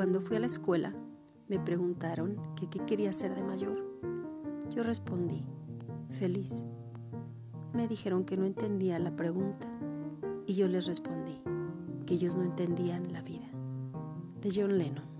Cuando fui a la escuela, me preguntaron que qué quería ser de mayor. Yo respondí, feliz. Me dijeron que no entendía la pregunta y yo les respondí que ellos no entendían la vida. De John Lennon.